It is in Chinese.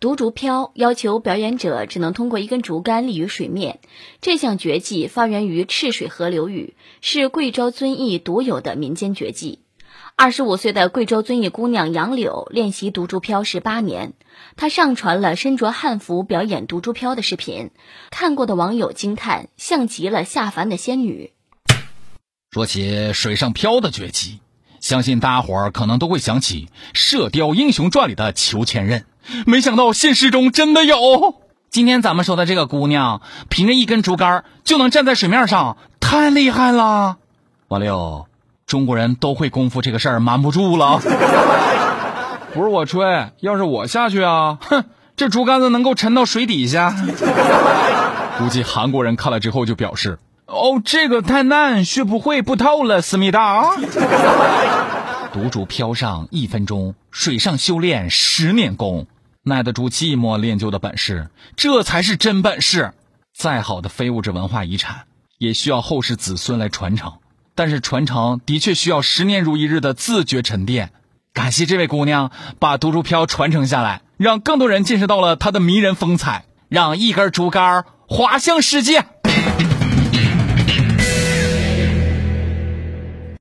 独竹漂要求表演者只能通过一根竹竿立于水面。这项绝技发源于赤水河流域，是贵州遵义独有的民间绝技。二十五岁的贵州遵义姑娘杨柳练习独竹漂十八年，她上传了身着汉服表演独竹漂的视频，看过的网友惊叹，像极了下凡的仙女。说起水上漂的绝技，相信大家伙儿可能都会想起《射雕英雄传》里的裘千仞。没想到现实中真的有。今天咱们说的这个姑娘，凭着一根竹竿就能站在水面上，太厉害了！王六，中国人都会功夫这个事儿瞒不住了。不是我吹，要是我下去啊，哼，这竹竿子能够沉到水底下。估计韩国人看了之后就表示：“哦，这个太难，学不会，不透了，思密达。”独竹漂上一分钟，水上修炼十年功，耐得住寂寞练就的本事，这才是真本事。再好的非物质文化遗产，也需要后世子孙来传承。但是传承的确需要十年如一日的自觉沉淀。感谢这位姑娘把独竹漂传承下来，让更多人见识到了它的迷人风采，让一根竹竿滑向世界。